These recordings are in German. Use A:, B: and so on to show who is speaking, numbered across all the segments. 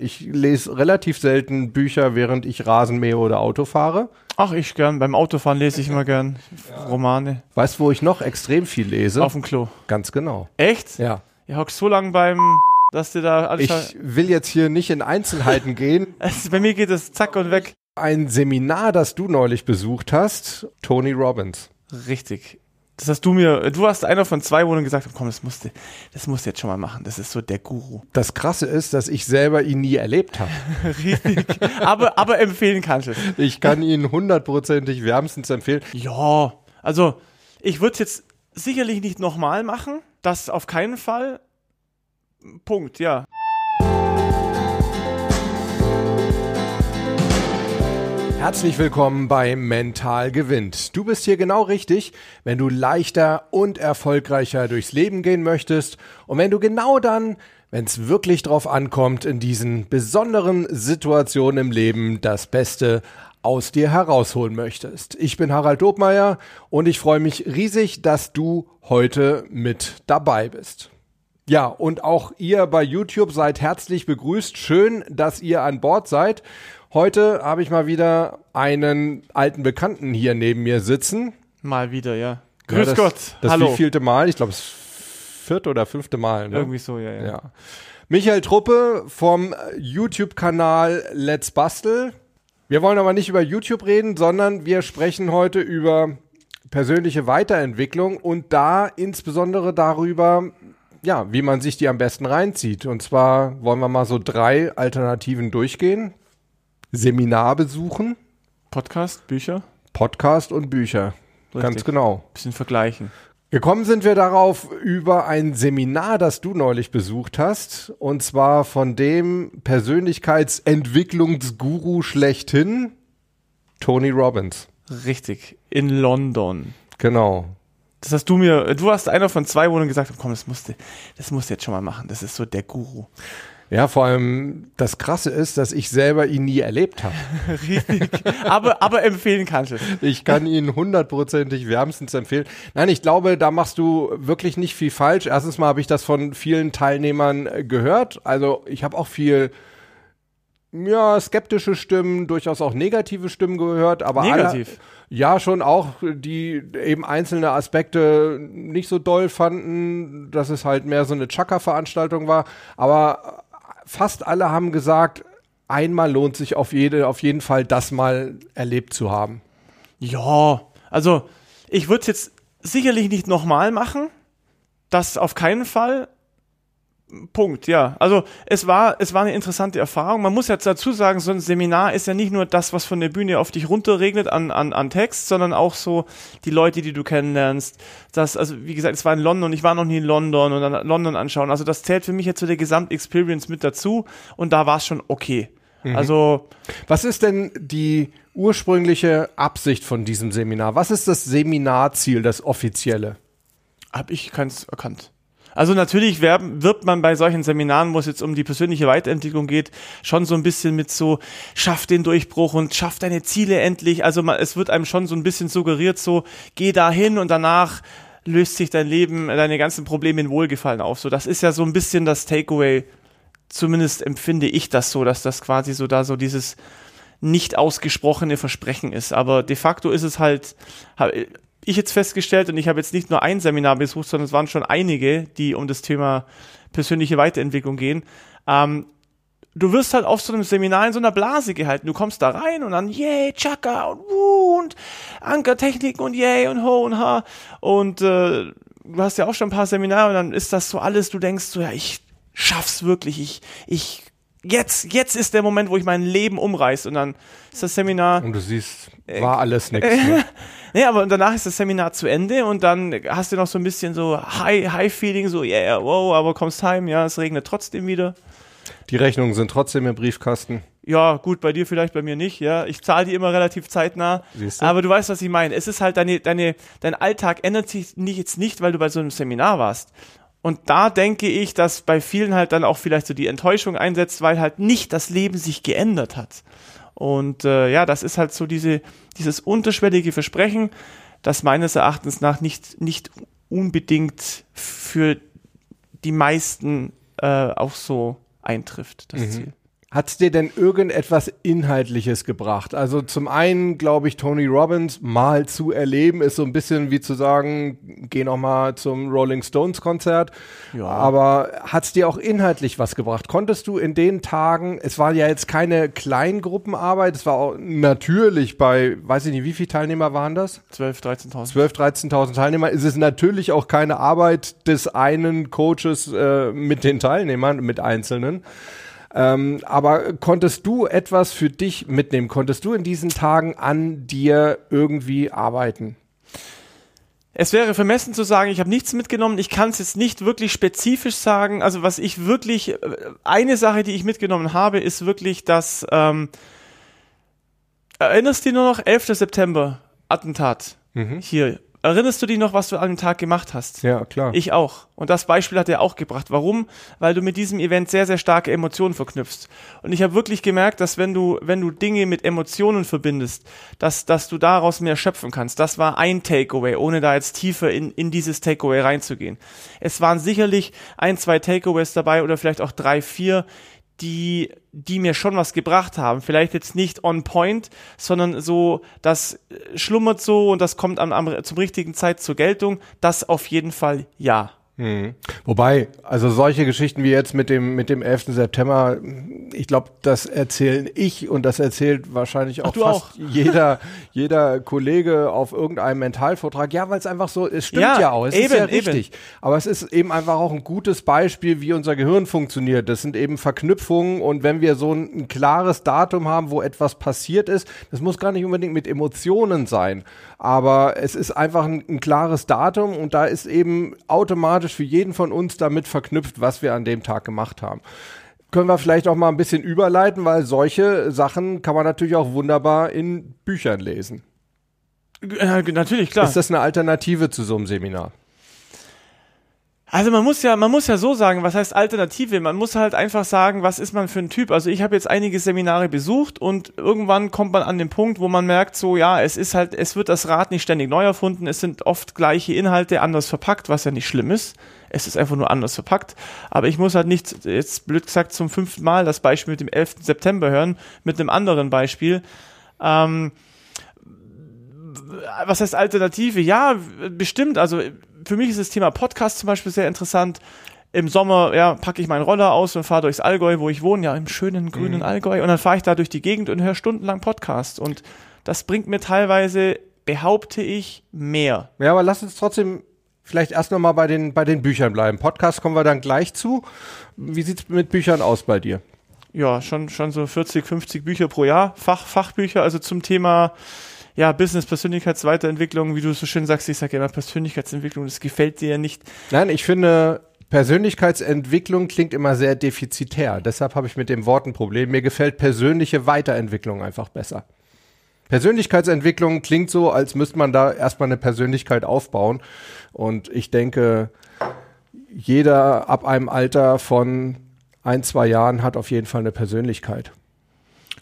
A: Ich lese relativ selten Bücher, während ich Rasen mähe oder Auto fahre.
B: Ach, ich gern. Beim Autofahren lese ich immer gern Romane.
A: Weißt du, wo ich noch extrem viel lese?
B: Auf dem Klo.
A: Ganz genau.
B: Echt?
A: Ja.
B: Ihr hockst so lang beim, dass du da alles.
A: Ich will jetzt hier nicht in Einzelheiten gehen.
B: Bei mir geht es zack und weg.
A: Ein Seminar, das du neulich besucht hast, Tony Robbins.
B: Richtig. Das hast du mir, du warst einer von zwei, wo du gesagt hast, komm, das musst du, das musst du jetzt schon mal machen. Das ist so der Guru.
A: Das Krasse ist, dass ich selber ihn nie erlebt habe.
B: Richtig. aber, aber empfehlen kannst du es.
A: Ich kann ihn hundertprozentig wärmstens empfehlen.
B: Ja, also ich würde es jetzt sicherlich nicht nochmal machen. Das auf keinen Fall. Punkt, ja.
A: Herzlich willkommen bei Mental gewinnt. Du bist hier genau richtig, wenn du leichter und erfolgreicher durchs Leben gehen möchtest und wenn du genau dann, wenn es wirklich drauf ankommt, in diesen besonderen Situationen im Leben das Beste aus dir herausholen möchtest. Ich bin Harald Dobmeier und ich freue mich riesig, dass du heute mit dabei bist. Ja, und auch ihr bei YouTube seid herzlich begrüßt. Schön, dass ihr an Bord seid. Heute habe ich mal wieder einen alten Bekannten hier neben mir sitzen.
B: Mal wieder, ja.
A: Ja,
B: Grüß
A: das,
B: Gott.
A: Das
B: Hallo.
A: wievielte Mal? Ich glaube, das vierte oder fünfte Mal. Ne?
B: Irgendwie so, ja, ja.
A: Ja. Michael Truppe vom YouTube-Kanal Let's Bastel. Wir wollen aber nicht über YouTube reden, sondern wir sprechen heute über persönliche Weiterentwicklung und da insbesondere darüber, ja, wie man sich die am besten reinzieht. Und zwar wollen wir mal so drei Alternativen durchgehen. Seminar besuchen,
B: Podcast, Bücher,
A: Podcast und Bücher. Ganz
B: Richtig.
A: genau.
B: bisschen vergleichen.
A: Gekommen sind wir darauf über ein Seminar, das du neulich besucht hast, und zwar von dem Persönlichkeitsentwicklungsguru schlechthin, Tony Robbins.
B: Richtig. In London.
A: Genau.
B: Das hast du mir, du warst einer von zwei, wo du gesagt hast, komm, das musst du, das musst du jetzt schon mal machen. Das ist so der Guru.
A: Ja, vor allem das Krasse ist, dass ich selber ihn nie erlebt habe.
B: Richtig. aber, aber empfehlen kannst du es.
A: Ich kann ihn hundertprozentig wärmstens empfehlen. Nein, ich glaube, da machst du wirklich nicht viel falsch. Erstens mal habe ich das von vielen Teilnehmern äh, gehört. Also ich habe auch viel ja, skeptische Stimmen, durchaus auch negative Stimmen gehört, aber
B: Negativ?
A: Alle, ja, schon auch, die eben einzelne Aspekte nicht so doll fanden, dass es halt mehr so eine Chaka-Veranstaltung war. Aber fast alle haben gesagt, einmal lohnt sich auf, jede, auf jeden Fall, das mal erlebt zu haben.
B: Ja, also ich würde es jetzt sicherlich nicht nochmal machen. Das auf keinen Fall. Punkt, ja. Also es war, es war eine interessante Erfahrung. Man muss jetzt dazu sagen, so ein Seminar ist ja nicht nur das, was von der Bühne auf dich runterregnet an, an, an Text, sondern auch so die Leute, die du kennenlernst. Das, also wie gesagt, es war in London, ich war noch nie in London und dann London anschauen. Also das zählt für mich jetzt zu der Gesamtexperience mit dazu und da war es schon okay. Also
A: Was ist denn die ursprüngliche Absicht von diesem Seminar? Was ist das Seminarziel, das offizielle?
B: Habe ich keins erkannt. Also natürlich werben, wirbt man bei solchen Seminaren, wo es jetzt um die persönliche Weiterentwicklung geht, schon so ein bisschen mit so, schaff den Durchbruch und schaff deine Ziele endlich. Also man, es wird einem schon so ein bisschen suggeriert, so, geh da hin und danach löst sich dein Leben, deine ganzen Probleme in Wohlgefallen auf. So, das ist ja so ein bisschen das Takeaway. Zumindest empfinde ich das so, dass das quasi so da so dieses nicht ausgesprochene Versprechen ist. Aber de facto ist es halt, ich jetzt festgestellt, und ich habe jetzt nicht nur ein Seminar besucht, sondern es waren schon einige, die um das Thema persönliche Weiterentwicklung gehen. Ähm, du wirst halt auf so einem Seminar in so einer Blase gehalten. Du kommst da rein und dann yay, Chaka und Wuh und Ankertechniken und yay und ho und ha. Und äh, du hast ja auch schon ein paar Seminare und dann ist das so alles, du denkst so, ja, ich schaff's wirklich, ich, ich, jetzt, jetzt ist der Moment, wo ich mein Leben umreiß und dann ist das Seminar
A: Und du siehst, war alles nichts. Ne?
B: Nee, aber danach ist das Seminar zu Ende und dann hast du noch so ein bisschen so High, High Feeling, so, yeah, wow, aber kommst heim, ja, es regnet trotzdem wieder.
A: Die Rechnungen sind trotzdem im Briefkasten.
B: Ja, gut, bei dir vielleicht, bei mir nicht, ja. Ich zahle die immer relativ zeitnah.
A: Siehst du?
B: Aber du weißt, was ich meine. Es ist halt deine, deine, dein Alltag ändert sich nicht, jetzt nicht, weil du bei so einem Seminar warst. Und da denke ich, dass bei vielen halt dann auch vielleicht so die Enttäuschung einsetzt, weil halt nicht das Leben sich geändert hat. Und äh, ja, das ist halt so diese, dieses unterschwellige Versprechen, das meines Erachtens nach nicht, nicht unbedingt für die meisten äh, auch so eintrifft, das Ziel.
A: Hat es dir denn irgendetwas Inhaltliches gebracht? Also zum einen, glaube ich, Tony Robbins mal zu erleben, ist so ein bisschen wie zu sagen, geh noch mal zum Rolling Stones Konzert. Ja. Aber hat es dir auch inhaltlich was gebracht? Konntest du in den Tagen, es war ja jetzt keine Kleingruppenarbeit, es war auch natürlich bei, weiß ich nicht, wie viele Teilnehmer waren das?
B: 12, 13.000.
A: 12, 13.000 Teilnehmer. Ist es natürlich auch keine Arbeit des einen Coaches äh, mit den Teilnehmern, mit Einzelnen. Ähm, aber konntest du etwas für dich mitnehmen? Konntest du in diesen Tagen an dir irgendwie arbeiten?
B: Es wäre vermessen zu sagen, ich habe nichts mitgenommen. Ich kann es jetzt nicht wirklich spezifisch sagen. Also was ich wirklich, äh, eine Sache, die ich mitgenommen habe, ist wirklich, dass, ähm, erinnerst du dich nur noch, 11. September, Attentat mhm. hier Erinnerst du dich noch, was du an dem Tag gemacht hast?
A: Ja, klar.
B: Ich auch. Und das Beispiel hat er auch gebracht. Warum? Weil du mit diesem Event sehr, sehr starke Emotionen verknüpfst. Und ich habe wirklich gemerkt, dass wenn du, wenn du Dinge mit Emotionen verbindest, dass, dass du daraus mehr schöpfen kannst. Das war ein Takeaway, ohne da jetzt tiefer in, in dieses Takeaway reinzugehen. Es waren sicherlich ein, zwei Takeaways dabei oder vielleicht auch drei, vier, die, die mir schon was gebracht haben. Vielleicht jetzt nicht on point, sondern so, das schlummert so und das kommt am, am, zum richtigen Zeit zur Geltung. Das auf jeden Fall ja.
A: Mhm. Wobei, also solche Geschichten wie jetzt mit dem, mit dem 11. September, ich glaube, das erzählen ich und das erzählt wahrscheinlich auch
B: Ach,
A: fast
B: auch.
A: jeder, jeder Kollege auf irgendeinem Mentalvortrag. Ja, weil es einfach so, es stimmt ja, ja auch, es eben, ist ja richtig. Eben. Aber es ist eben einfach auch ein gutes Beispiel, wie unser Gehirn funktioniert. Das sind eben Verknüpfungen und wenn wir so ein, ein klares Datum haben, wo etwas passiert ist, das muss gar nicht unbedingt mit Emotionen sein, aber es ist einfach ein, ein klares Datum und da ist eben automatisch automatisch für jeden von uns damit verknüpft, was wir an dem Tag gemacht haben. Können wir vielleicht auch mal ein bisschen überleiten, weil solche Sachen kann man natürlich auch wunderbar in Büchern lesen.
B: Äh, natürlich, klar.
A: Ist das eine Alternative zu so einem Seminar?
B: Also man muss ja, man muss ja so sagen, was heißt Alternative? Man muss halt einfach sagen, was ist man für ein Typ? Also ich habe jetzt einige Seminare besucht und irgendwann kommt man an den Punkt, wo man merkt, so ja, es ist halt, es wird das Rad nicht ständig neu erfunden, es sind oft gleiche Inhalte anders verpackt, was ja nicht schlimm ist. Es ist einfach nur anders verpackt. Aber ich muss halt nicht, jetzt blöd gesagt, zum fünften Mal das Beispiel mit dem 11. September hören, mit einem anderen Beispiel. Ähm, was heißt Alternative? Ja, bestimmt. Also für mich ist das Thema Podcast zum Beispiel sehr interessant. Im Sommer, ja, packe ich meinen Roller aus und fahre durchs Allgäu, wo ich wohne, ja, im schönen grünen mhm. Allgäu. Und dann fahre ich da durch die Gegend und höre stundenlang Podcast. Und das bringt mir teilweise, behaupte ich, mehr.
A: Ja, aber lass uns trotzdem vielleicht erst nochmal bei den, bei den Büchern bleiben. Podcast kommen wir dann gleich zu. Wie sieht es mit Büchern aus bei dir?
B: Ja, schon, schon so 40, 50 Bücher pro Jahr. Fach, Fachbücher, also zum Thema ja, Business, Persönlichkeitsweiterentwicklung, wie du so schön sagst, ich sage immer Persönlichkeitsentwicklung, das gefällt dir ja nicht.
A: Nein, ich finde, Persönlichkeitsentwicklung klingt immer sehr defizitär. Deshalb habe ich mit dem Wort ein Problem. Mir gefällt persönliche Weiterentwicklung einfach besser. Persönlichkeitsentwicklung klingt so, als müsste man da erstmal eine Persönlichkeit aufbauen. Und ich denke, jeder ab einem Alter von ein, zwei Jahren hat auf jeden Fall eine Persönlichkeit.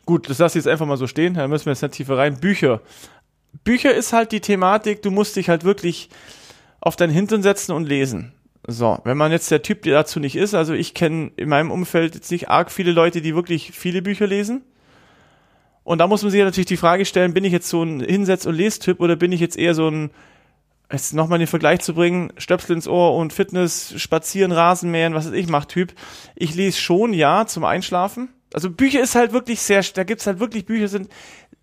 B: Gut, das lasse ich jetzt einfach mal so stehen, da müssen wir jetzt nicht tiefer rein. Bücher. Bücher ist halt die Thematik, du musst dich halt wirklich auf deinen Hintern setzen und lesen. So, wenn man jetzt der Typ der dazu nicht ist, also ich kenne in meinem Umfeld jetzt nicht arg viele Leute, die wirklich viele Bücher lesen. Und da muss man sich natürlich die Frage stellen, bin ich jetzt so ein Hinsetz- und Lestyp oder bin ich jetzt eher so ein, jetzt nochmal den Vergleich zu bringen, Stöpsel ins Ohr und Fitness, Spazieren, Rasenmähen, was weiß ich, macht Typ. Ich lese schon, ja, zum Einschlafen. Also Bücher ist halt wirklich sehr, da gibt's halt wirklich Bücher sind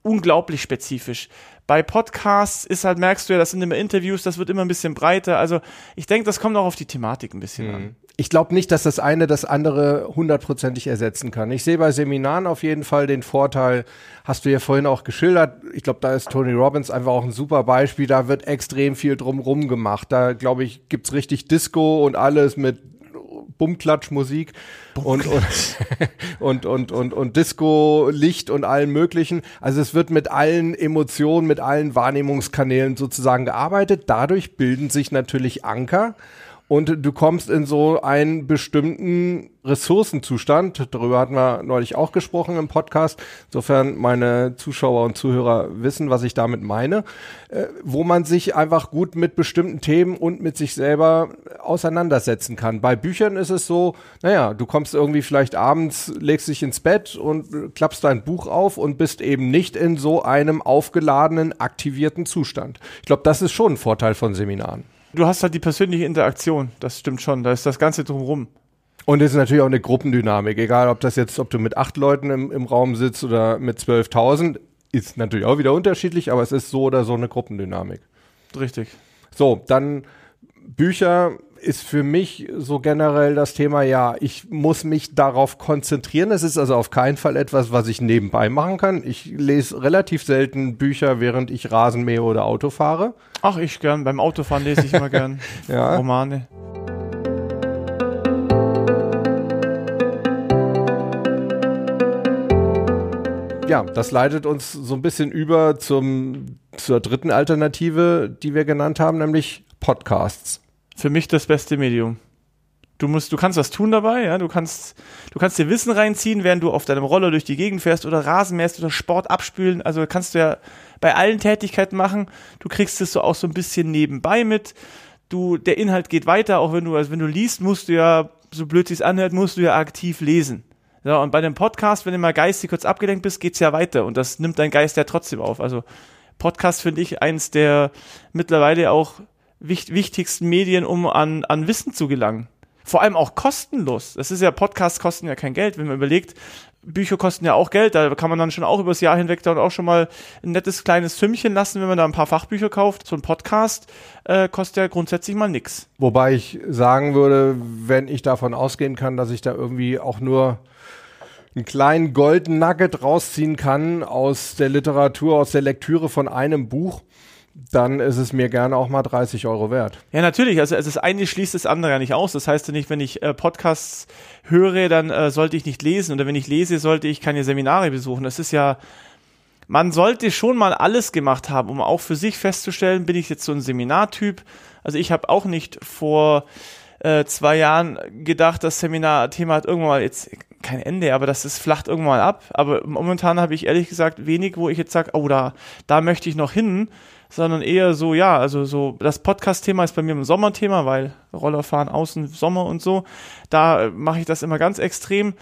B: unglaublich spezifisch. Bei Podcasts ist halt, merkst du ja, das sind immer Interviews, das wird immer ein bisschen breiter. Also ich denke, das kommt auch auf die Thematik ein bisschen mhm. an.
A: Ich glaube nicht, dass das eine das andere hundertprozentig ersetzen kann. Ich sehe bei Seminaren auf jeden Fall den Vorteil, hast du ja vorhin auch geschildert. Ich glaube, da ist Tony Robbins einfach auch ein super Beispiel. Da wird extrem viel drumrum gemacht. Da, glaube ich, gibt's richtig Disco und alles mit Bumklatsch-Musik und, und, und, und, und, und Disco-Licht und allen möglichen. Also es wird mit allen Emotionen, mit allen Wahrnehmungskanälen sozusagen gearbeitet. Dadurch bilden sich natürlich Anker. Und du kommst in so einen bestimmten Ressourcenzustand. Darüber hatten wir neulich auch gesprochen im Podcast. Insofern meine Zuschauer und Zuhörer wissen, was ich damit meine, äh, wo man sich einfach gut mit bestimmten Themen und mit sich selber auseinandersetzen kann. Bei Büchern ist es so, naja, du kommst irgendwie vielleicht abends, legst dich ins Bett und klappst dein Buch auf und bist eben nicht in so einem aufgeladenen, aktivierten Zustand. Ich glaube, das ist schon ein Vorteil von Seminaren.
B: Du hast halt die persönliche Interaktion, das stimmt schon. Da ist das Ganze drumherum.
A: Und es ist natürlich auch eine Gruppendynamik, egal ob das jetzt, ob du mit acht Leuten im, im Raum sitzt oder mit 12.000, ist natürlich auch wieder unterschiedlich, aber es ist so oder so eine Gruppendynamik.
B: Richtig.
A: So, dann Bücher ist für mich so generell das Thema, ja, ich muss mich darauf konzentrieren. Es ist also auf keinen Fall etwas, was ich nebenbei machen kann. Ich lese relativ selten Bücher, während ich Rasen mähe oder Auto fahre.
B: Ach, ich gern. Beim Autofahren lese ich immer gern
A: Ja.
B: Romane.
A: Ja, das leitet uns so ein bisschen über zum, zur dritten Alternative, die wir genannt haben, nämlich Podcasts.
B: Für mich das beste Medium. Du musst, du kannst was tun dabei, ja. Du kannst, du kannst dir Wissen reinziehen, während du auf deinem Roller durch die Gegend fährst oder Rasen mähst oder Sport abspülen. Also kannst du ja bei allen Tätigkeiten machen. Du kriegst es so auch so ein bisschen nebenbei mit. Du, der Inhalt geht weiter, auch wenn du, also wenn du liest, musst du ja, so blöd sich's anhört, musst du ja aktiv lesen. Ja, und bei dem Podcast, wenn du mal geistig kurz abgelenkt bist, geht's ja weiter und das nimmt dein Geist ja trotzdem auf. Also Podcast finde ich eins der mittlerweile auch wichtigsten Medien, um an, an Wissen zu gelangen. Vor allem auch kostenlos. Das ist ja, Podcasts kosten ja kein Geld, wenn man überlegt, Bücher kosten ja auch Geld, da kann man dann schon auch übers Jahr hinweg dann auch schon mal ein nettes kleines Sümmchen lassen, wenn man da ein paar Fachbücher kauft. So ein Podcast äh, kostet ja grundsätzlich mal nix.
A: Wobei ich sagen würde, wenn ich davon ausgehen kann, dass ich da irgendwie auch nur einen kleinen Golden Nugget rausziehen kann aus der Literatur, aus der Lektüre von einem Buch, dann ist es mir gerne auch mal 30 Euro wert.
B: Ja, natürlich. Also, also das eine schließt das andere ja nicht aus. Das heißt ja nicht, wenn ich äh, Podcasts höre, dann äh, sollte ich nicht lesen. Oder wenn ich lese, sollte ich keine Seminare besuchen. Das ist ja, man sollte schon mal alles gemacht haben, um auch für sich festzustellen, bin ich jetzt so ein Seminartyp. Also ich habe auch nicht vor äh, zwei Jahren gedacht, das Seminarthema hat irgendwann mal jetzt kein Ende, aber das ist flacht irgendwann mal ab. Aber momentan habe ich ehrlich gesagt wenig, wo ich jetzt sage, oh, da, da möchte ich noch hin, sondern eher so, ja, also so, das Podcast-Thema ist bei mir ein Sommerthema, weil Rollerfahren außen Sommer und so. Da äh, mache ich das immer ganz extrem.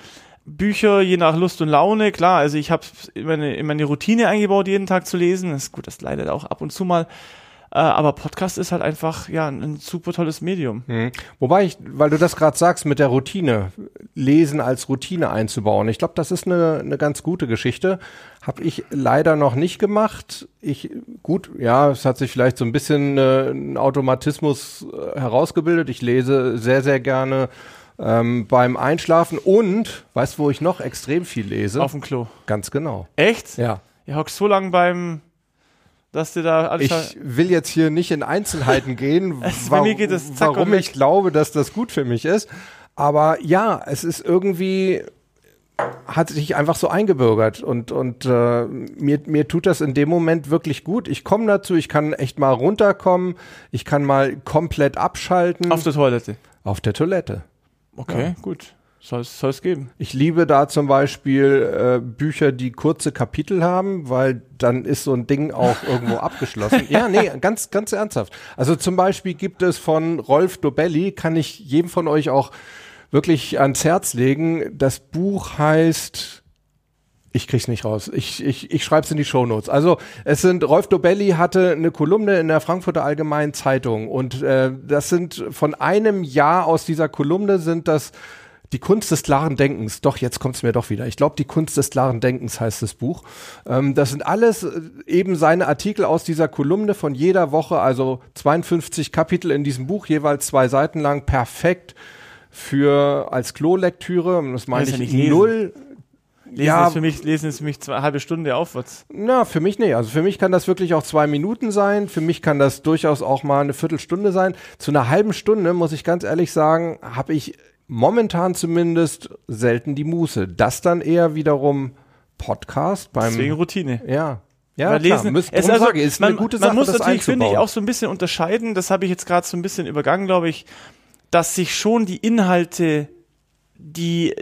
B: Bücher je nach Lust und Laune, klar, also ich habe in meine, in meine Routine eingebaut, jeden Tag zu lesen. Das ist gut, das leidet auch ab und zu mal. Äh, aber Podcast ist halt einfach ja ein, ein super tolles Medium.
A: Mhm. Wobei ich, weil du das gerade sagst, mit der Routine, Lesen als Routine einzubauen. Ich glaube, das ist eine, eine ganz gute Geschichte. Habe ich leider noch nicht gemacht. Ich, gut, ja, es hat sich vielleicht so ein bisschen äh, ein Automatismus äh, herausgebildet. Ich lese sehr, sehr gerne ähm, beim Einschlafen und, weißt du, wo ich noch extrem viel lese?
B: Auf dem Klo.
A: Ganz genau.
B: Echt?
A: Ja.
B: Ihr hockst so lang beim, dass du da alles
A: Ich will jetzt hier nicht in Einzelheiten gehen,
B: Es- geht es
A: warum
B: weg.
A: ich glaube, dass das gut für mich ist. Aber ja, es ist irgendwie, hat sich einfach so eingebürgert und, und äh, mir, mir tut das in dem Moment wirklich gut. Ich komme dazu, ich kann echt mal runterkommen, ich kann mal komplett abschalten
B: auf der Toilette.
A: auf der Toilette.
B: Okay, gut. Soll es geben.
A: Ich liebe da zum Beispiel äh, Bücher, die kurze Kapitel haben, weil dann ist so ein Ding auch irgendwo abgeschlossen. Ja, nee, ganz, ganz ernsthaft. Also zum Beispiel gibt es von Rolf Dobelli, kann ich jedem von euch auch wirklich ans Herz legen. Das Buch heißt ich krieg's nicht raus. Ich, ich, ich schreibe es in die Shownotes. Also es sind, Rolf Dobelli hatte eine Kolumne in der Frankfurter Allgemeinen Zeitung und äh, das sind von einem Jahr aus dieser Kolumne sind das die Kunst des klaren Denkens. Doch, jetzt kommt's mir doch wieder. Ich glaube, die Kunst des klaren Denkens heißt das Buch. Ähm, das sind alles äh, eben seine Artikel aus dieser Kolumne von jeder Woche, also 52 Kapitel in diesem Buch, jeweils zwei Seiten lang, perfekt für als Klolektüre. Das meine
B: Kannst ja
A: ich
B: nicht
A: null
B: Lesen
A: Ja.
B: ist für mich, lesen ist für mich zwei halbe Stunde aufwärts.
A: Na, für mich nicht. Also für mich kann das wirklich auch zwei Minuten sein. Für mich kann das durchaus auch mal eine Viertelstunde sein. Zu einer halben Stunde, muss ich ganz ehrlich sagen, habe ich momentan zumindest selten die Muße. Das dann eher wiederum Podcast beim.
B: Deswegen Routine.
A: ja. Ja, klar.
B: lesen,
A: Müsst,
B: es also,
A: sage ist
B: man,
A: eine gute
B: man
A: Sache,
B: muss
A: das
B: natürlich, finde ich, auch so ein bisschen unterscheiden. Das habe ich jetzt gerade so ein bisschen übergangen, glaube ich. dass sich schon die Inhalte, die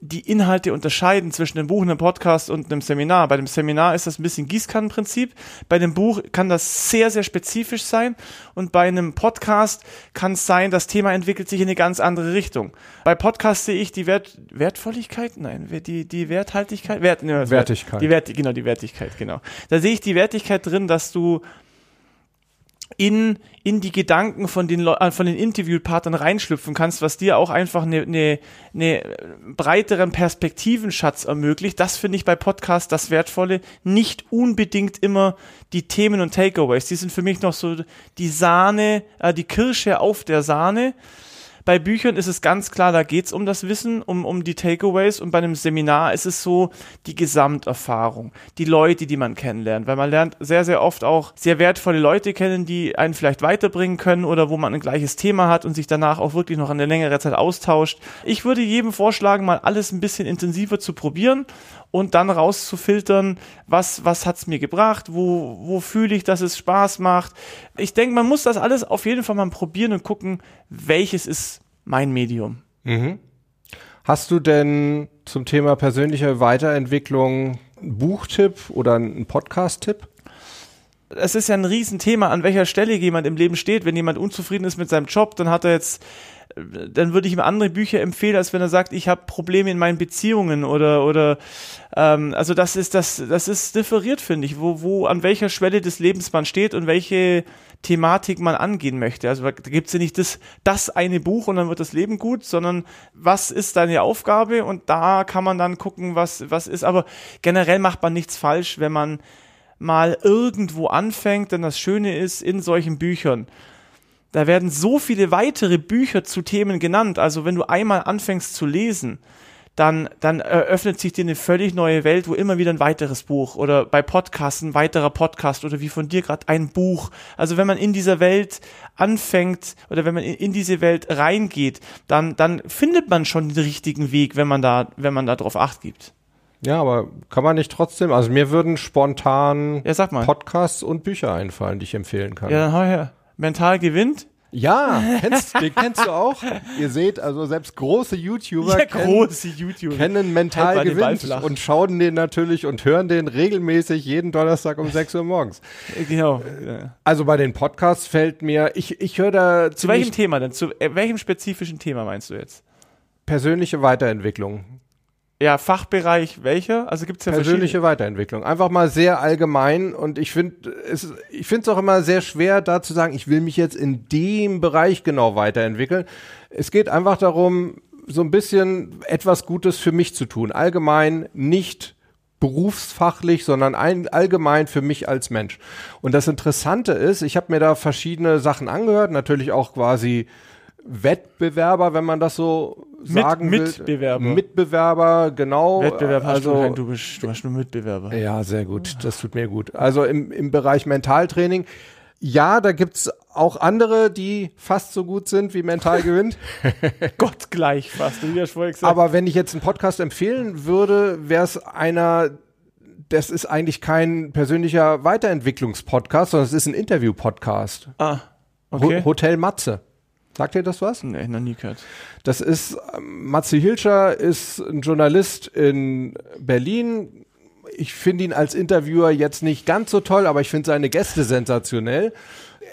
B: die Inhalte unterscheiden zwischen einem Buch, einem Podcast und einem Seminar. Bei dem Seminar ist das ein bisschen Gießkannenprinzip. Bei dem Buch kann das sehr, sehr spezifisch sein. Und bei einem Podcast kann es sein, das Thema entwickelt sich in eine ganz andere Richtung. Bei Podcast sehe ich die Wert, Wertvolligkeit? Nein, die, die Werthaltigkeit? Wert,
A: ne, Wertigkeit.
B: Die Wert, genau, die Wertigkeit, genau. Da sehe ich die Wertigkeit drin, dass du in, in die Gedanken von den, äh, von den Interviewpartnern reinschlüpfen kannst, was dir auch einfach eine, eine, eine breiteren Perspektivenschatz ermöglicht. Das finde ich bei Podcasts das Wertvolle. Nicht unbedingt immer die Themen und Takeaways. Die sind für mich noch so die Sahne, äh, die Kirsche auf der Sahne. Bei Büchern ist es ganz klar, da geht's um das Wissen, um, um die Takeaways und bei einem Seminar ist es so die Gesamterfahrung, die Leute, die man kennenlernt, weil man lernt sehr, sehr oft auch sehr wertvolle Leute kennen, die einen vielleicht weiterbringen können oder wo man ein gleiches Thema hat und sich danach auch wirklich noch eine längere Zeit austauscht. Ich würde jedem vorschlagen, mal alles ein bisschen intensiver zu probieren und dann rauszufiltern, was, was hat's mir gebracht, wo, wo fühle ich, dass es Spaß macht. Ich denke, man muss das alles auf jeden Fall mal probieren und gucken, welches ist mein Medium.
A: Mhm. Hast du denn zum Thema persönliche Weiterentwicklung einen Buchtipp oder einen Podcast-Tipp?
B: Es ist ja ein Riesenthema, an welcher Stelle jemand im Leben steht. Wenn jemand unzufrieden ist mit seinem Job, dann hat er jetzt dann würde ich ihm andere Bücher empfehlen, als wenn er sagt, ich habe Probleme in meinen Beziehungen oder oder ähm, also das ist das das ist differiert finde ich, wo wo an welcher Schwelle des Lebens man steht und welche Thematik man angehen möchte. Also da gibt's ja nicht das das eine Buch und dann wird das Leben gut, sondern was ist deine Aufgabe und da kann man dann gucken, was was ist. Aber generell macht man nichts falsch, wenn man mal irgendwo anfängt, denn das Schöne ist in solchen Büchern da werden so viele weitere Bücher zu Themen genannt. Also wenn du einmal anfängst zu lesen, dann, dann eröffnet sich dir eine völlig neue Welt, wo immer wieder ein weiteres Buch oder bei Podcasts ein weiterer Podcast oder wie von dir gerade ein Buch. Also wenn man in dieser Welt anfängt oder wenn man in, diese Welt reingeht, dann, dann findet man schon den richtigen Weg, wenn man da, wenn man da drauf Acht gibt.
A: Ja, aber kann man nicht trotzdem, also mir würden spontan
B: ja.
A: Podcasts und Bücher einfallen, die ich empfehlen kann.
B: Ja, dann hau her mental gewinnt.
A: Ja, kennst, den kennst du auch. Ihr seht, also selbst große YouTuber
B: ja, kennen, große YouTuber.
A: kennen mental halt gewinnt und schauen den natürlich und hören den regelmäßig jeden Donnerstag um 6 Uhr morgens.
B: Genau.
A: Also bei den Podcasts fällt mir, ich, ich höre da.
B: Zu welchem Thema denn? Zu äh, welchem spezifischen Thema meinst du jetzt?
A: Persönliche Weiterentwicklung.
B: Ja, Fachbereich welcher? Also gibt's ja
A: persönliche Weiterentwicklung. Einfach mal sehr allgemein und ich finde es ich finde es auch immer sehr schwer da zu sagen, ich will mich jetzt in dem Bereich genau weiterentwickeln. Es geht einfach darum, so ein bisschen etwas Gutes für mich zu tun, allgemein nicht berufsfachlich, sondern ein, allgemein für mich als Mensch. Und das Interessante ist, ich habe mir da verschiedene Sachen angehört, natürlich auch quasi Wettbewerber, wenn man das so sagen
B: Mit, will. Mitbewerber.
A: Mitbewerber, genau.
B: Wettbewerb also, hast du, du, bist, du hast nur Mitbewerber.
A: Ja, sehr gut. Das tut mir gut. Also im, im Bereich Mentaltraining. Ja, da gibt's auch andere, die fast so gut sind wie Mental gewinnt.
B: Gott gleich fast, wie
A: ich vorher gesagt. Aber wenn ich jetzt einen Podcast empfehlen würde, wäre es einer, das ist eigentlich kein persönlicher Weiterentwicklungspodcast, sondern es ist ein Interview-Podcast.
B: Ah, okay.
A: Hotel Matze. Sagt ihr das was?
B: Nee, noch nie gehört.
A: Das ist, ähm, Matze Hilscher ist ein Journalist in Berlin. Ich finde ihn als Interviewer jetzt nicht ganz so toll, aber ich finde seine Gäste sensationell.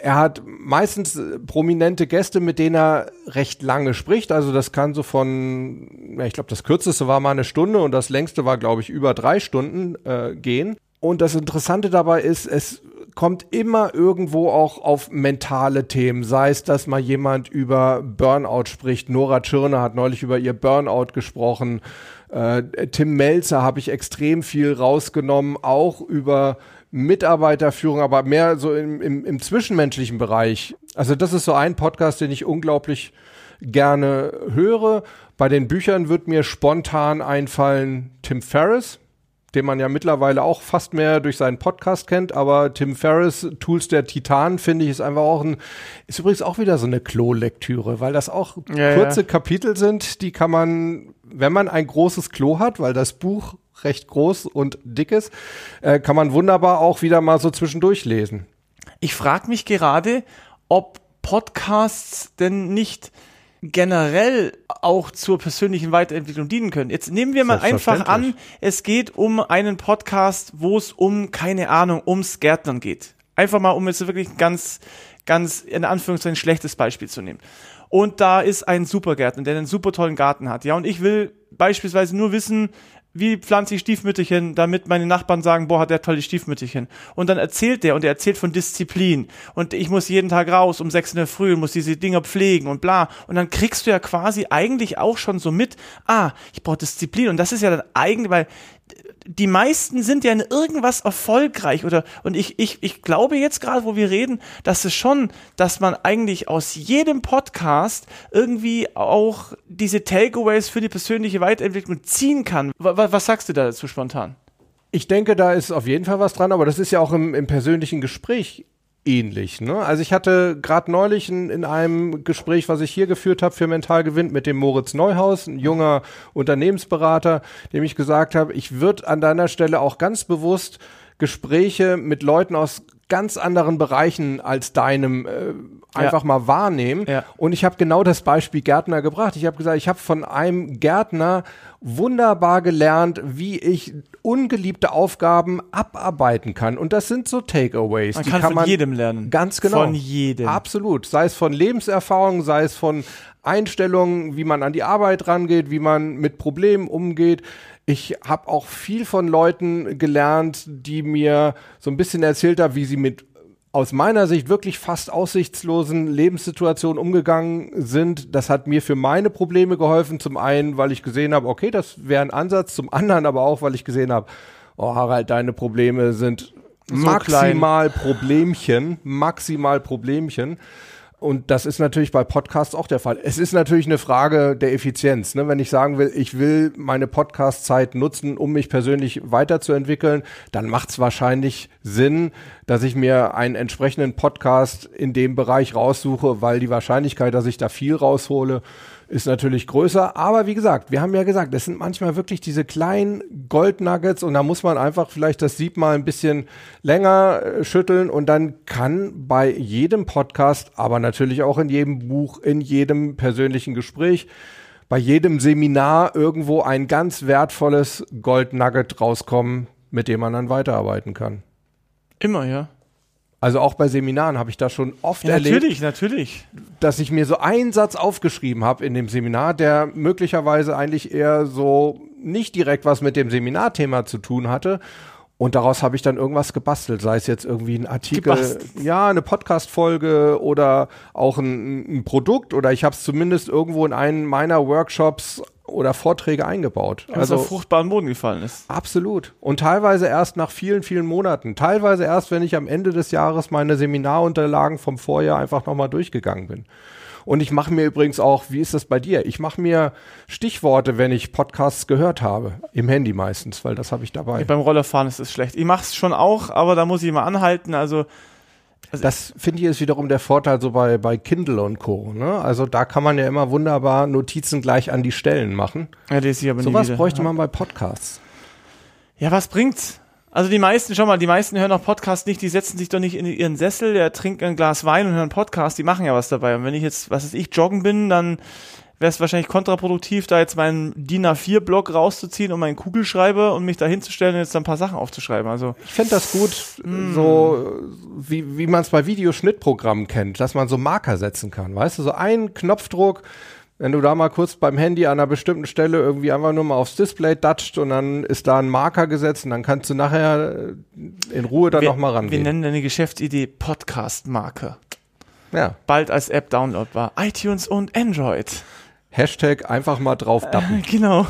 A: Er hat meistens äh, prominente Gäste, mit denen er recht lange spricht. Also das kann so von, ich glaube, das kürzeste war mal eine Stunde und das längste war, glaube ich, über drei Stunden äh, gehen. Und das Interessante dabei ist, es kommt immer irgendwo auch auf mentale Themen. Sei es, dass mal jemand über Burnout spricht. Nora Tschirner hat neulich über ihr Burnout gesprochen. Äh, Tim Melzer habe ich extrem viel rausgenommen, auch über Mitarbeiterführung, aber mehr so im, im, im zwischenmenschlichen Bereich. Also das ist so ein Podcast, den ich unglaublich gerne höre. Bei den Büchern wird mir spontan einfallen Tim Ferriss den man ja mittlerweile auch fast mehr durch seinen Podcast kennt, aber Tim Ferriss, Tools der Titan, finde ich, ist einfach auch ein, ist übrigens auch wieder so eine Klo-Lektüre, weil das auch ja, kurze ja. Kapitel sind, die kann man, wenn man ein großes Klo hat, weil das Buch recht groß und dick ist, äh, kann man wunderbar auch wieder mal so zwischendurch lesen.
B: Ich frage mich gerade, ob Podcasts denn nicht generell auch zur persönlichen Weiterentwicklung dienen können. Jetzt nehmen wir mal einfach an, es geht um einen Podcast, wo es um, keine Ahnung, ums Gärtnern geht. Einfach mal, um jetzt wirklich ganz, ganz in Anführungszeichen schlechtes Beispiel zu nehmen. Und da ist ein Supergärtner, der einen super tollen Garten hat. Ja, und ich will beispielsweise nur wissen, wie pflanze ich Stiefmütterchen, damit meine Nachbarn sagen, boah, hat der tolle Stiefmütterchen. Und dann erzählt der und er erzählt von Disziplin. Und ich muss jeden Tag raus um sechs in der Früh muss diese Dinger pflegen und bla. Und dann kriegst du ja quasi eigentlich auch schon so mit, ah, ich brauche Disziplin. Und das ist ja dann eigentlich, weil die meisten sind ja in irgendwas erfolgreich oder und ich, ich, ich glaube jetzt gerade, wo wir reden, dass es schon, dass man eigentlich aus jedem Podcast irgendwie auch diese Takeaways für die persönliche Weiterentwicklung ziehen kann. Was, was sagst du dazu spontan?
A: Ich denke, da ist auf jeden Fall was dran, aber das ist ja auch im, im persönlichen Gespräch ähnlich. Ne? Also ich hatte gerade neulich in, in, einem Gespräch, was ich hier geführt habe für Mental Gewinnt mit dem Moritz Neuhaus, ein junger Unternehmensberater, dem ich gesagt habe, ich würde an deiner Stelle auch ganz bewusst Gespräche mit Leuten aus ganz anderen Bereichen als deinem äh, einfach ja. mal wahrnehmen. Ja. Und ich habe genau das Beispiel Gärtner gebracht. Ich habe gesagt, ich habe von einem Gärtner wunderbar gelernt, wie ich ungeliebte Aufgaben abarbeiten kann. Und das sind so Takeaways.
B: Man die kann, kann von man jedem lernen.
A: Ganz genau.
B: Von jedem.
A: Absolut. Sei es von Lebenserfahrung, sei es von Einstellungen, wie man an die Arbeit rangeht, wie man mit Problemen umgeht. Ich habe auch viel von Leuten gelernt, die mir so ein bisschen erzählt haben, wie sie mit aus meiner Sicht wirklich fast aussichtslosen Lebenssituationen umgegangen sind. Das hat mir für meine Probleme geholfen. Zum einen, weil ich gesehen habe, okay, das wäre ein Ansatz. Zum anderen aber auch, weil ich gesehen habe, oh Harald, deine Probleme sind so maximal klein. Problemchen, maximal Problemchen. Und das ist natürlich bei Podcasts auch der Fall. Es ist natürlich eine Frage der Effizienz. Ne? Wenn ich sagen will, ich will meine Podcast-Zeit nutzen, um mich persönlich weiterzuentwickeln, dann macht es wahrscheinlich Sinn, dass ich mir einen entsprechenden Podcast in dem Bereich raussuche, weil die Wahrscheinlichkeit, dass ich da viel raushole, ist natürlich größer. Aber wie gesagt, wir haben ja gesagt, es sind manchmal wirklich diese kleinen Goldnuggets und da muss man einfach vielleicht das Sieb mal ein bisschen länger äh, schütteln und dann kann bei jedem Podcast, aber natürlich auch in jedem Buch, in jedem persönlichen Gespräch, bei jedem Seminar irgendwo ein ganz wertvolles Goldnugget rauskommen, mit dem man dann weiterarbeiten kann.
B: Immer, ja.
A: Also auch bei Seminaren habe ich das schon oft
B: ja,
A: erlebt.
B: Natürlich, natürlich.
A: Dass ich mir so einen Satz aufgeschrieben habe in dem Seminar, der möglicherweise eigentlich eher so nicht direkt was mit dem Seminarthema zu tun hatte. Und daraus habe ich dann irgendwas gebastelt, sei es jetzt irgendwie ein Artikel, gebastelt. ja, eine Podcast-Folge oder auch ein, ein Produkt oder ich habe es zumindest irgendwo in einen meiner Workshops oder Vorträge eingebaut.
B: Was also auf fruchtbaren Boden gefallen ist.
A: Absolut. Und teilweise erst nach vielen, vielen Monaten. Teilweise erst, wenn ich am Ende des Jahres meine Seminarunterlagen vom Vorjahr einfach nochmal durchgegangen bin. Und ich mache mir übrigens auch, wie ist das bei dir? Ich mache mir Stichworte, wenn ich Podcasts gehört habe. Im Handy meistens, weil das habe ich dabei. Ja,
B: beim Rollerfahren ist es schlecht. Ich mache es schon auch, aber da muss ich mal anhalten. Also
A: also das finde ich ist wiederum der Vorteil so bei, bei Kindle und Co. Ne? Also da kann man ja immer wunderbar Notizen gleich an die Stellen machen.
B: Ja, das ist aber
A: Sowas bräuchte man bei Podcasts.
B: Ja, was bringt's? Also die meisten, schau mal, die meisten hören auch Podcasts nicht, die setzen sich doch nicht in ihren Sessel, der trinkt ein Glas Wein und hören Podcast, die machen ja was dabei. Und wenn ich jetzt, was weiß ich, joggen bin, dann wäre es wahrscheinlich kontraproduktiv, da jetzt meinen DIN A4-Block rauszuziehen und meinen Kugelschreiber und mich da hinzustellen und jetzt ein paar Sachen aufzuschreiben. Also
A: ich fände das gut, mm. so wie, wie man es bei Videoschnittprogrammen kennt, dass man so Marker setzen kann. Weißt du, so ein Knopfdruck, wenn du da mal kurz beim Handy an einer bestimmten Stelle irgendwie einfach nur mal aufs Display datscht und dann ist da ein Marker gesetzt und dann kannst du nachher in Ruhe da nochmal rangehen.
B: Wir nennen deine Geschäftsidee Podcast-Marker.
A: Ja.
B: Bald als App downloadbar. iTunes und Android.
A: Hashtag einfach mal drauf dappen.
B: Äh, genau.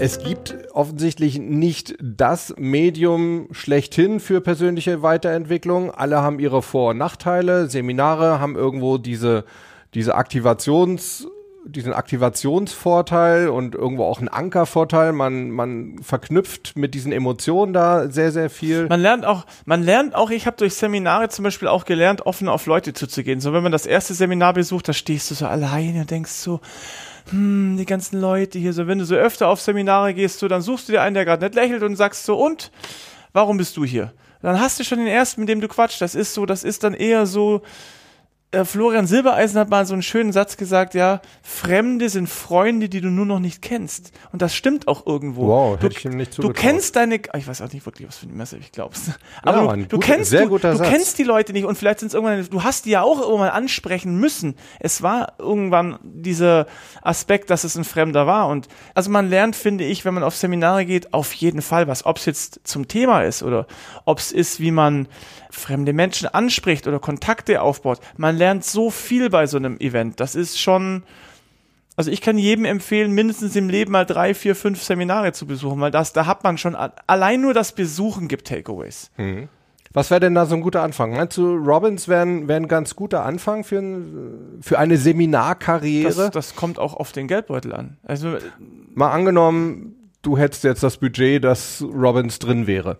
A: Es gibt offensichtlich nicht das Medium schlechthin für persönliche Weiterentwicklung. Alle haben ihre Vor- und Nachteile. Seminare haben irgendwo diese, diese Aktivations- diesen Aktivationsvorteil und irgendwo auch einen Ankervorteil. Man, man verknüpft mit diesen Emotionen da sehr, sehr viel.
B: Man lernt auch, man lernt auch, ich habe durch Seminare zum Beispiel auch gelernt, offen auf Leute zuzugehen. So, wenn man das erste Seminar besucht, da stehst du so alleine und denkst so, hm, die ganzen Leute hier, so, wenn du so öfter auf Seminare gehst, so, dann suchst du dir einen, der gerade nicht lächelt und sagst so, und, warum bist du hier? Dann hast du schon den ersten, mit dem du quatschst. Das ist so, das ist dann eher so, äh, Florian Silbereisen hat mal so einen schönen Satz gesagt, ja, Fremde sind Freunde, die du nur noch nicht kennst. Und das stimmt auch irgendwo.
A: Wow,
B: du,
A: hätte ich ihm nicht
B: du
A: zugetraut.
B: kennst deine, ah, ich weiß auch nicht wirklich, was für eine Messe ich glaubst. Aber
A: Mann,
B: du, du
A: gut-
B: kennst, du, du kennst die Leute nicht und vielleicht sind es irgendwann, du hast die ja auch irgendwann ansprechen müssen. Es war irgendwann dieser Aspekt, dass es ein Fremder war. Und also man lernt, finde ich, wenn man auf Seminare geht, auf jeden Fall was. Ob es jetzt zum Thema ist oder ob es ist, wie man fremde Menschen anspricht oder Kontakte aufbaut. Man lernt so viel bei so einem Event. Das ist schon, also ich kann jedem empfehlen, mindestens im Leben mal drei, vier, fünf Seminare zu besuchen, weil das, da hat man schon, allein nur das Besuchen gibt Takeaways.
A: Was wäre denn da so ein guter Anfang? Meinst du, Robbins wäre ein, wär ein ganz guter Anfang für, ein, für eine Seminarkarriere?
B: Das, das kommt auch auf den Geldbeutel an. Also
A: Mal angenommen, du hättest jetzt das Budget, dass Robbins drin wäre.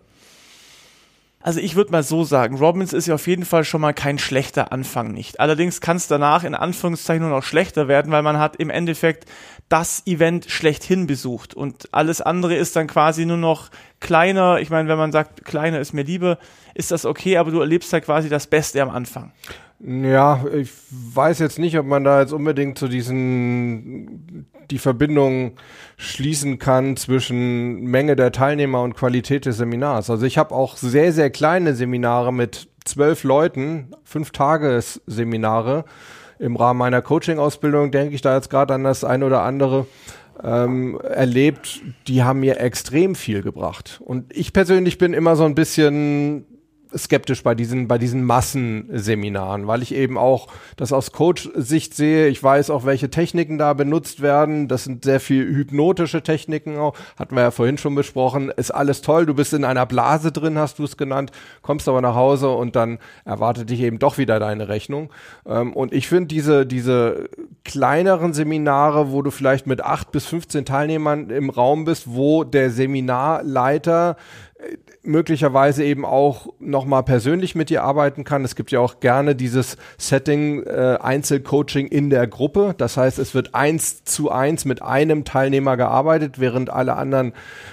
B: Also ich würde mal so sagen, Robbins ist ja auf jeden Fall schon mal kein schlechter Anfang nicht. Allerdings kann es danach in Anführungszeichen nur noch schlechter werden, weil man hat im Endeffekt das Event schlechthin besucht und alles andere ist dann quasi nur noch kleiner. Ich meine, wenn man sagt, kleiner ist mir lieber, ist das okay, aber du erlebst halt quasi das Beste am Anfang.
A: Ja, ich weiß jetzt nicht, ob man da jetzt unbedingt zu diesen die Verbindung schließen kann zwischen Menge der Teilnehmer und Qualität des Seminars. Also ich habe auch sehr, sehr kleine Seminare mit zwölf Leuten, fünf Tagesseminare. Im Rahmen meiner Coaching-Ausbildung denke ich da jetzt gerade an das ein oder andere ähm, erlebt, die haben mir extrem viel gebracht. Und ich persönlich bin immer so ein bisschen skeptisch bei diesen, bei diesen Massenseminaren, weil ich eben auch das aus Coach-Sicht sehe. Ich weiß auch, welche Techniken da benutzt werden. Das sind sehr viel hypnotische Techniken auch. Hatten wir ja vorhin schon besprochen. Ist alles toll. Du bist in einer Blase drin, hast du es genannt, kommst aber nach Hause und dann erwartet dich eben doch wieder deine Rechnung. Ähm, und ich finde diese, diese kleineren Seminare, wo du vielleicht mit acht bis 15 Teilnehmern im Raum bist, wo der Seminarleiter möglicherweise eben auch nochmal persönlich mit dir arbeiten kann. Es gibt ja auch gerne dieses Setting äh, Einzelcoaching in der Gruppe. Das heißt, es wird eins zu eins mit einem Teilnehmer gearbeitet, während alle anderen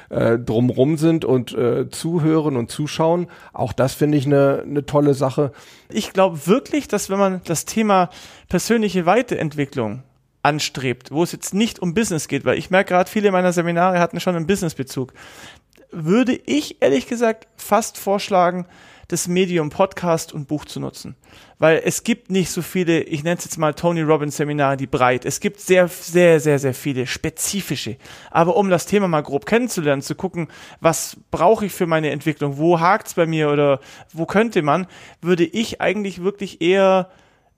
A: äh, drumrum sind und äh, zuhören und zuschauen. Auch das finde ich eine ne tolle Sache.
B: Ich glaube wirklich, dass wenn man das Thema persönliche Weiterentwicklung anstrebt, wo es jetzt nicht um Business geht, weil ich merke gerade, viele meiner Seminare hatten schon einen Businessbezug, würde ich ehrlich gesagt fast vorschlagen, das Medium Podcast und Buch zu nutzen. Weil es gibt nicht so viele, ich nenne es jetzt mal Tony Robbins Seminare, die breit. Es gibt sehr, sehr, sehr, sehr viele spezifische. Aber um das Thema mal grob kennenzulernen, zu gucken, was brauche ich für meine Entwicklung, wo hakt's bei mir oder wo könnte man, würde ich eigentlich wirklich eher,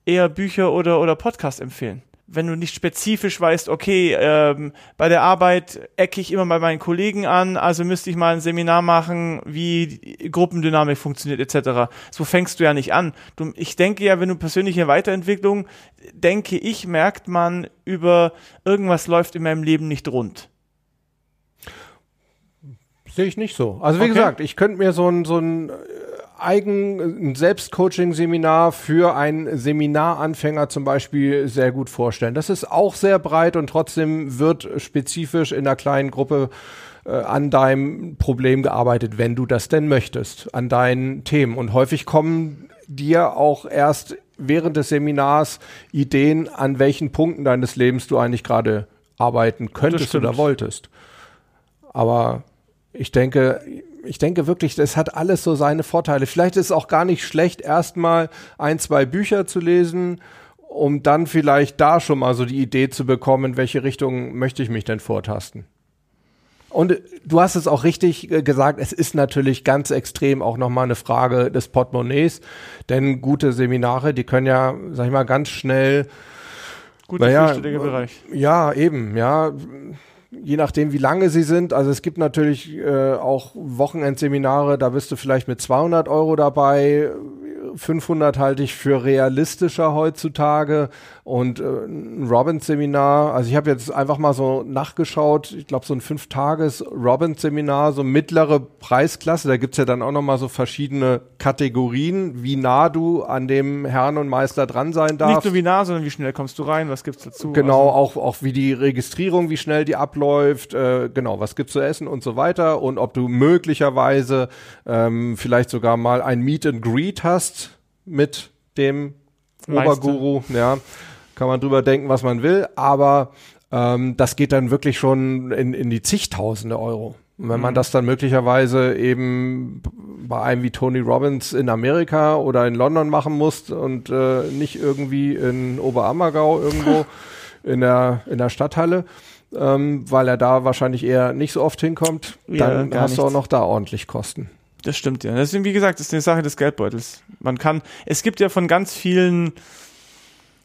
B: eher Bücher oder, oder Podcast empfehlen wenn du nicht spezifisch weißt, okay, ähm, bei der Arbeit ecke ich immer bei meinen Kollegen an, also müsste ich mal ein Seminar machen, wie Gruppendynamik funktioniert etc. So fängst du ja nicht an. Du, ich denke ja, wenn du persönliche Weiterentwicklung, denke ich, merkt man über irgendwas läuft in meinem Leben nicht rund.
A: Sehe ich nicht so. Also wie
B: Okay.
A: gesagt, ich könnte mir so ein, so ein Eigen, ein Selbstcoaching-Seminar für einen Seminaranfänger zum Beispiel sehr gut vorstellen. Das ist auch sehr breit und trotzdem wird spezifisch in einer kleinen Gruppe äh, an deinem Problem gearbeitet, wenn du das denn möchtest, an deinen Themen. Und häufig kommen dir auch erst während des Seminars Ideen, an welchen Punkten deines Lebens du eigentlich gerade arbeiten könntest oder wolltest. Aber ich denke, ich denke wirklich, das hat alles so seine Vorteile. Vielleicht ist es auch gar nicht schlecht, erstmal ein, zwei Bücher zu lesen, um dann vielleicht da schon mal so die Idee zu bekommen, in welche Richtung möchte ich mich denn vortasten. Und du hast es auch richtig äh, gesagt, es ist natürlich ganz extrem auch nochmal eine Frage des Portemonnaies, denn gute Seminare, die können ja, sag ich mal, ganz schnell Naja,
B: vierstelliger Bereich.
A: ja, eben, ja. Je nachdem, wie lange sie sind. Also es gibt natürlich äh, auch Wochenendseminare, da bist du vielleicht mit 200 Euro dabei. 500 halte ich für realistischer heutzutage und äh, ein Robbins-Seminar, also ich habe jetzt einfach mal so nachgeschaut, ich glaube so ein Fünf-Tages-Robbins-Seminar, so mittlere Preisklasse, da gibt's ja dann auch nochmal so verschiedene Kategorien, wie nah du an dem Herrn und Meister dran sein darfst.
B: Nicht nur wie nah, sondern wie schnell kommst du rein, was gibt's dazu?
A: Genau, also, auch, auch wie die Registrierung, wie schnell die abläuft, äh, genau, was gibt's zu essen und so weiter und ob du möglicherweise ähm, vielleicht sogar mal ein Meet and Greet hast mit dem Meister. Oberguru, ja, kann man drüber denken, was man will, aber ähm, das geht dann wirklich schon in, in die zigtausende Euro. Und wenn man mhm. das dann möglicherweise eben bei einem wie Tony Robbins in Amerika oder in London machen muss und äh, nicht irgendwie in Oberammergau irgendwo in der, in der Stadthalle, ähm, weil er da wahrscheinlich eher nicht so oft hinkommt, dann ja, hast nichts. du auch noch da ordentlich Kosten.
B: Das stimmt ja. Deswegen, wie gesagt, das ist eine Sache des Geldbeutels. Man kann, es gibt ja von ganz vielen,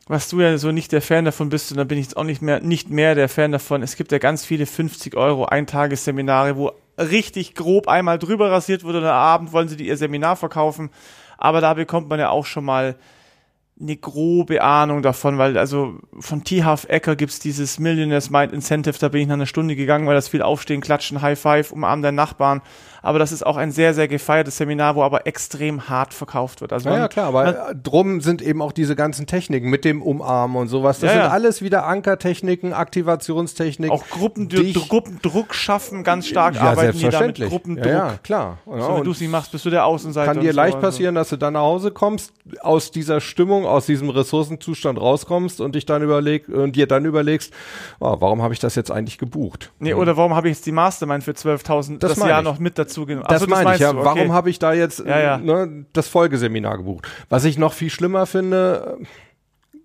B: was du ja so nicht der Fan davon bist, und da bin ich jetzt auch nicht mehr, nicht mehr der Fan davon. Es gibt ja ganz viele 50 Euro Eintagesseminare, wo richtig grob einmal drüber rasiert wurde und am Abend wollen sie dir ihr Seminar verkaufen. Aber da bekommt man ja auch schon mal eine grobe Ahnung davon, weil also von T-Half Ecker gibt's dieses Millionaires Mind Incentive, da bin ich nach einer Stunde gegangen, weil das viel Aufstehen, Klatschen, High Five, umarmen deinen Nachbarn aber das ist auch ein sehr, sehr gefeiertes Seminar, wo aber extrem hart verkauft wird.
A: Also ja, man, ja klar, aber man, drum sind eben auch diese ganzen Techniken mit dem Umarmen und sowas. Das ja, sind alles wieder Ankertechniken, Aktivationstechniken.
B: Auch Gruppendruck, Gruppendruck schaffen, ganz stark
A: ja,
B: arbeiten
A: selbstverständlich. mit Gruppendruck. Ja, ja klar.
B: Genau. So, wenn du es nicht machst, bist du der Außenseiter.
A: Kann dir leicht so, passieren, dass du dann nach Hause kommst, aus dieser Stimmung, aus diesem Ressourcenzustand rauskommst und dich dann überleg und dir dann überlegst, oh, warum habe ich das jetzt eigentlich gebucht?
B: Nee, oder warum habe ich jetzt die Mastermind für 12.000 das, das Jahr noch mit dazu genommen?
A: Das, das meine ich, ja. Du, okay. Warum habe ich da jetzt ja, ja. Ne, das Folgeseminar gebucht? Was ich noch viel schlimmer finde, äh,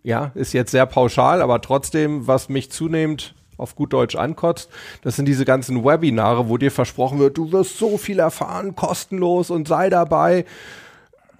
A: ja, ist jetzt sehr pauschal, aber trotzdem, was mich zunehmend auf gut Deutsch ankotzt, das sind diese ganzen Webinare, wo dir versprochen wird, du wirst so viel erfahren, kostenlos und sei dabei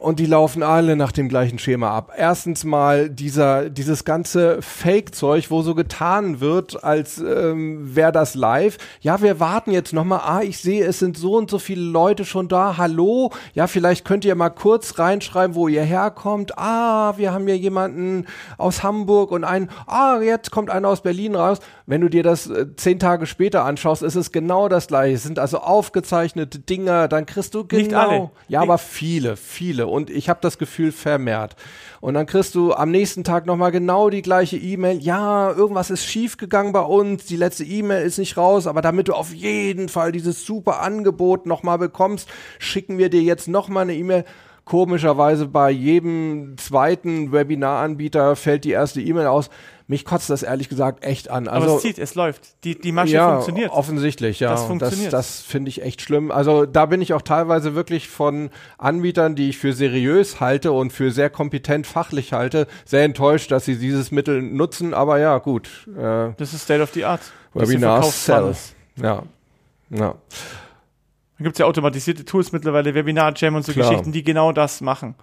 A: und die laufen alle nach dem gleichen Schema ab. Erstens mal dieser, dieses ganze Fake-Zeug, wo so getan wird, als ähm, wäre das live. Ja, wir warten jetzt nochmal. Ah, ich sehe, es sind so und so viele Leute schon da. Hallo? Ja, vielleicht könnt ihr mal kurz reinschreiben, wo ihr herkommt. Ah, wir haben hier jemanden aus Hamburg und einen, ah, jetzt kommt einer aus Berlin raus. Wenn du dir das äh, zehn Tage später anschaust, ist es genau das gleiche. Es sind also aufgezeichnete Dinger, dann kriegst du genau. Nicht alle. Ja, aber viele, viele und ich habe das Gefühl vermehrt. Und dann kriegst du am nächsten Tag nochmal genau die gleiche E-Mail. Ja, irgendwas ist schiefgegangen bei uns, die letzte E-Mail ist nicht raus, aber damit du auf jeden Fall dieses super Angebot nochmal bekommst, schicken wir dir jetzt nochmal eine E-Mail komischerweise bei jedem zweiten Webinaranbieter fällt die erste E-Mail aus mich kotzt das ehrlich gesagt echt an.
B: Also, Aber es zieht, es läuft. Die, die Masche ja, funktioniert.
A: Offensichtlich, ja. Das funktioniert. Das, das finde ich echt schlimm. Also da bin ich auch teilweise wirklich von Anbietern, die ich für seriös halte und für sehr kompetent fachlich halte, sehr enttäuscht, dass sie dieses Mittel nutzen. Aber ja, gut.
B: Äh, das ist State of the Art.
A: Webinars Sell. Ja. Ja.
B: Da gibt es ja automatisierte Tools mittlerweile, Webinar Jam und so Klar. Geschichten, die genau das machen.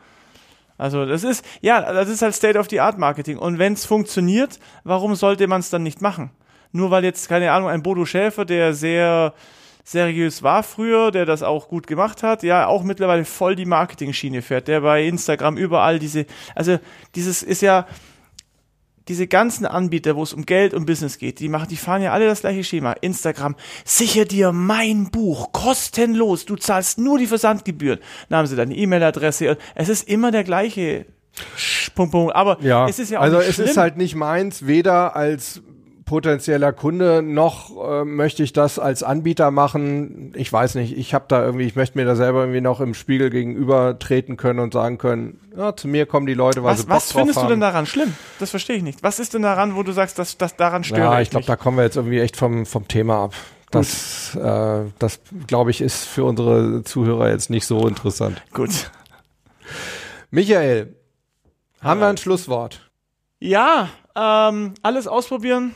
B: Also das ist, ja, das ist halt State-of-the-Art-Marketing. Und wenn es funktioniert, warum sollte man es dann nicht machen? Nur weil jetzt, keine Ahnung, ein Bodo Schäfer, der sehr seriös war früher, der das auch gut gemacht hat, ja, auch mittlerweile voll die Marketing-Schiene fährt, der bei Instagram überall diese, also dieses ist ja, diese ganzen Anbieter, wo es um Geld und Business geht, die machen, die fahren ja alle das gleiche Schema. Instagram, sicher dir mein Buch, kostenlos, du zahlst nur die Versandgebühren. Dann haben sie deine E-Mail-Adresse. Es ist immer der gleiche Punkt, Punkt. Aber
A: ja,
B: es ist ja auch
A: Also es schlimm. ist halt nicht meins, weder als potenzieller Kunde, noch äh, möchte ich das als Anbieter machen. Ich weiß nicht, ich habe da irgendwie, ich möchte mir da selber irgendwie noch im Spiegel gegenüber treten können und sagen können, ja, zu mir kommen die Leute, weil
B: was,
A: sie Bock
B: Was findest du denn daran schlimm? Das verstehe ich nicht. Was ist denn daran, wo du sagst, dass das daran stört? Ja,
A: ich glaube, da kommen wir jetzt irgendwie echt vom, vom Thema ab. Das, äh, das glaube ich, ist für unsere Zuhörer jetzt nicht so interessant.
B: Gut.
A: Michael, haben wir ein Schlusswort?
B: Ja, ähm, alles ausprobieren,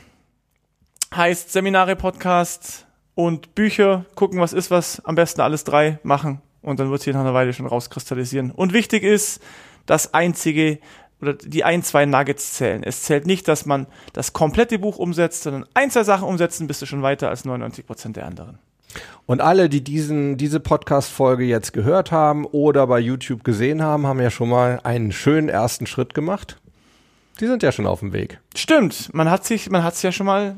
B: heißt Seminare, Podcast und Bücher, gucken, was ist was, am besten alles drei machen und dann wird sich nach einer Weile schon rauskristallisieren. Und wichtig ist, das einzige oder die ein, zwei Nuggets zählen. Es zählt nicht, dass man das komplette Buch umsetzt, sondern ein, zwei Sachen umsetzen, bist du schon weiter als 99 Prozent der anderen.
A: Und alle, die diesen, diese Podcast-Folge jetzt gehört haben oder bei YouTube gesehen haben, haben ja schon mal einen schönen ersten Schritt gemacht. Die sind ja schon auf dem Weg.
B: Stimmt, man hat sich, man hat's ja schon mal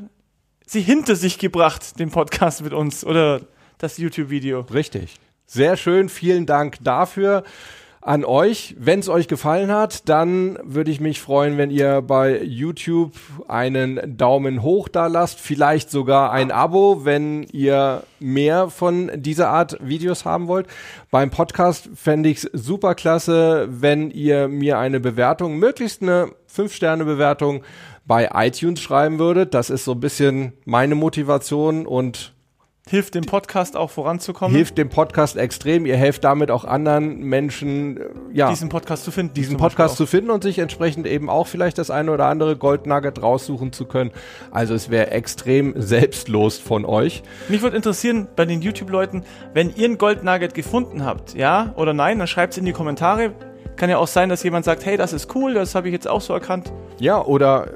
B: sie hinter sich gebracht, den Podcast mit uns oder das YouTube-Video.
A: Richtig. Sehr schön, vielen Dank dafür an euch. Wenn es euch gefallen hat, dann würde ich mich freuen, wenn ihr bei YouTube einen Daumen hoch da lasst, vielleicht sogar ein Abo, wenn ihr mehr von dieser Art Videos haben wollt. Beim Podcast fände ich es super klasse, wenn ihr mir eine Bewertung, möglichst eine 5-Sterne-Bewertung bei iTunes schreiben würdet. Das ist so ein bisschen meine Motivation und
B: Hilft dem Podcast auch voranzukommen.
A: hilft dem Podcast extrem. Ihr helft damit auch anderen Menschen, äh, ja,
B: diesen Podcast zu finden.
A: diesen Podcast zu finden und sich entsprechend eben auch vielleicht das eine oder andere Goldnugget raussuchen zu können. Also es wäre extrem selbstlos von euch.
B: Mich würde interessieren, bei den YouTube-Leuten, wenn ihr ein Goldnugget gefunden habt, ja oder nein, dann schreibt es in die Kommentare. Kann ja auch sein, dass jemand sagt, hey, das ist cool, das habe ich jetzt auch so erkannt.
A: Ja, oder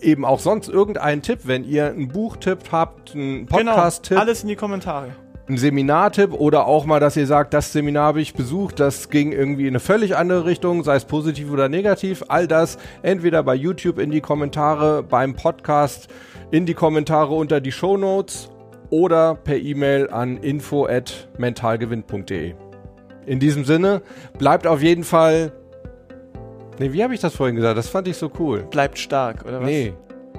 A: eben auch sonst irgendeinen Tipp, wenn ihr einen Buchtipp habt, einen Podcast-Tipp.
B: Genau, alles in die Kommentare.
A: ein Seminartipp oder auch mal, dass ihr sagt, das Seminar habe ich besucht, das ging irgendwie in eine völlig andere Richtung, sei es positiv oder negativ. All das entweder bei YouTube in die Kommentare, beim Podcast in die Kommentare unter die Shownotes oder per E-Mail an info@mentalgewinn.de. In diesem Sinne, bleibt auf jeden Fall Nee, wie habe ich das vorhin gesagt? Das fand ich so cool.
B: Bleibt stark, oder was?
A: Nee.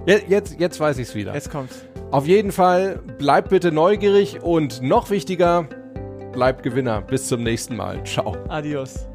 A: Je- Jetzt, jetzt weiß ich's wieder.
B: Jetzt kommt's.
A: Auf jeden Fall, bleibt bitte neugierig und noch wichtiger, bleibt Gewinner. Bis zum nächsten Mal. Ciao.
B: Adios.